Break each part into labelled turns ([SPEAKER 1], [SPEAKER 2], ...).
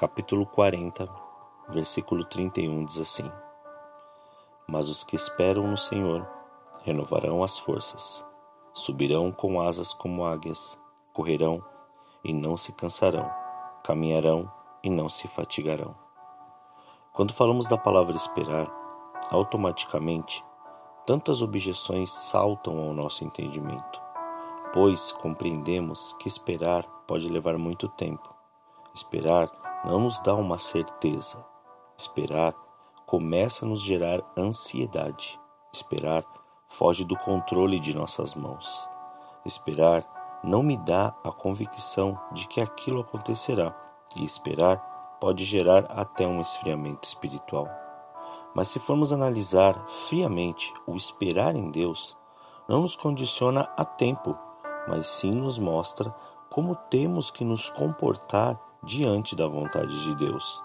[SPEAKER 1] capítulo 40, versículo 31 diz assim: Mas os que esperam no Senhor renovarão as forças, subirão com asas como águias, correrão e não se cansarão, caminharão e não se fatigarão. Quando falamos da palavra esperar, automaticamente tantas objeções saltam ao nosso entendimento pois compreendemos que esperar pode levar muito tempo. Esperar não nos dá uma certeza. Esperar começa a nos gerar ansiedade. Esperar foge do controle de nossas mãos. Esperar não me dá a convicção de que aquilo acontecerá, e esperar pode gerar até um esfriamento espiritual. Mas se formos analisar friamente o esperar em Deus, não nos condiciona a tempo mas sim nos mostra como temos que nos comportar diante da vontade de Deus.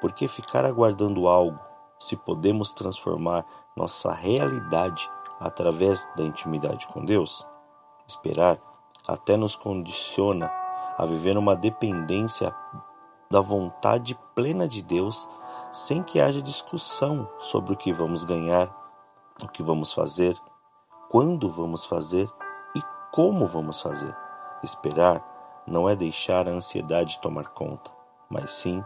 [SPEAKER 1] Porque ficar aguardando algo se podemos transformar nossa realidade através da intimidade com Deus? Esperar até nos condiciona a viver uma dependência da vontade plena de Deus sem que haja discussão sobre o que vamos ganhar, o que vamos fazer, quando vamos fazer como vamos fazer? Esperar não é deixar a ansiedade tomar conta, mas sim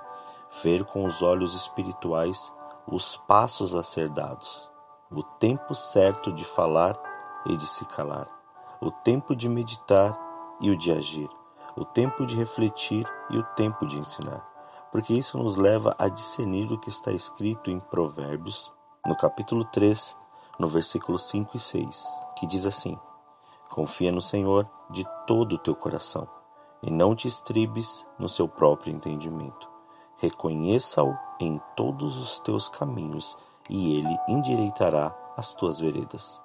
[SPEAKER 1] ver com os olhos espirituais os passos a ser dados, o tempo certo de falar e de se calar, o tempo de meditar e o de agir, o tempo de refletir e o tempo de ensinar, porque isso nos leva a discernir o que está escrito em Provérbios, no capítulo 3, no versículo 5 e 6, que diz assim: Confia no Senhor de todo o teu coração e não te estribes no seu próprio entendimento. Reconheça-o em todos os teus caminhos e ele endireitará as tuas veredas.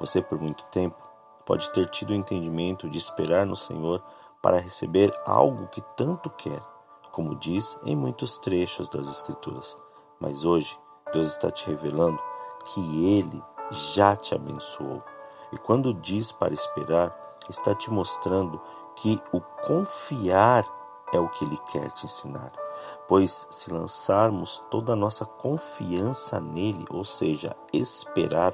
[SPEAKER 1] Você, por muito tempo, pode ter tido o entendimento de esperar no Senhor para receber algo que tanto quer, como diz em muitos trechos das Escrituras. Mas hoje, Deus está te revelando que Ele já te abençoou e quando diz para esperar, está te mostrando que o confiar é o que ele quer te ensinar. Pois se lançarmos toda a nossa confiança nele, ou seja, esperar,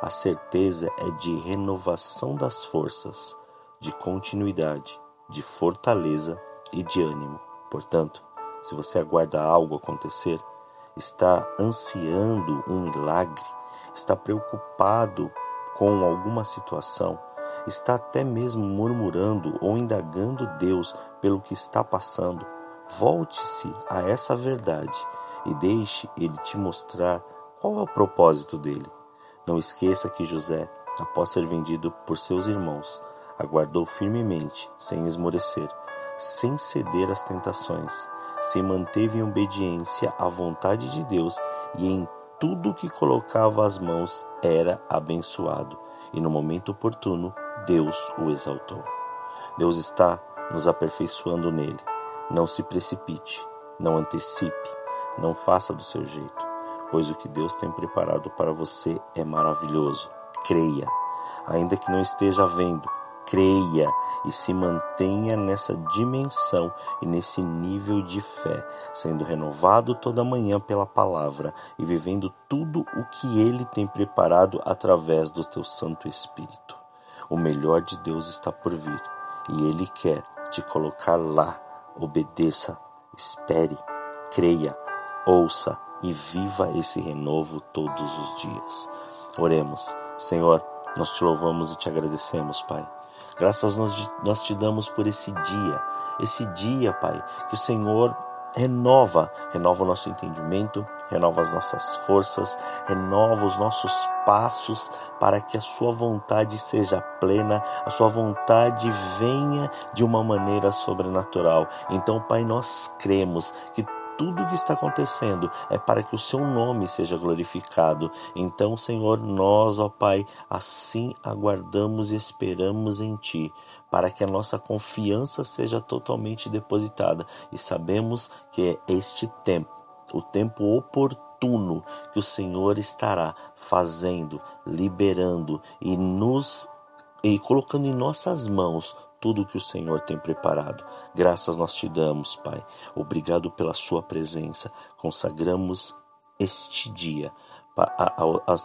[SPEAKER 1] a certeza é de renovação das forças, de continuidade, de fortaleza e de ânimo. Portanto, se você aguarda algo acontecer, está ansiando um milagre, está preocupado com alguma situação, está até mesmo murmurando ou indagando Deus pelo que está passando, volte-se a essa verdade e deixe ele te mostrar qual é o propósito dele. Não esqueça que José, após ser vendido por seus irmãos, aguardou firmemente, sem esmorecer, sem ceder às tentações, se manteve em obediência à vontade de Deus e em tudo que colocava as mãos era abençoado, e no momento oportuno Deus o exaltou. Deus está nos aperfeiçoando nele. Não se precipite, não antecipe, não faça do seu jeito, pois o que Deus tem preparado para você é maravilhoso. Creia, ainda que não esteja vendo, creia e se mantenha nessa dimensão e nesse nível de fé, sendo renovado toda manhã pela palavra e vivendo tudo o que ele tem preparado através do teu Santo Espírito. O melhor de Deus está por vir e ele quer te colocar lá. Obedeça, espere, creia, ouça e viva esse renovo todos os dias. Oremos, Senhor, nós te louvamos e te agradecemos, Pai Graças nós, nós te damos por esse dia, esse dia, Pai, que o Senhor renova, renova o nosso entendimento, renova as nossas forças, renova os nossos passos para que a sua vontade seja plena, a sua vontade venha de uma maneira sobrenatural. Então, Pai, nós cremos que tudo o que está acontecendo é para que o seu nome seja glorificado. Então, Senhor, nós, ó Pai, assim aguardamos e esperamos em Ti, para que a nossa confiança seja totalmente depositada e sabemos que é este tempo, o tempo oportuno que o Senhor estará fazendo, liberando e nos e colocando em nossas mãos tudo que o Senhor tem preparado. Graças nós te damos, Pai. Obrigado pela Sua presença. Consagramos este dia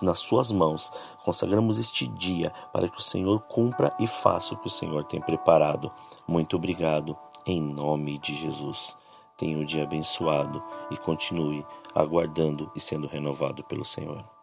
[SPEAKER 1] nas Suas mãos. Consagramos este dia para que o Senhor cumpra e faça o que o Senhor tem preparado. Muito obrigado, em nome de Jesus. Tenha um dia abençoado e continue aguardando e sendo renovado pelo Senhor.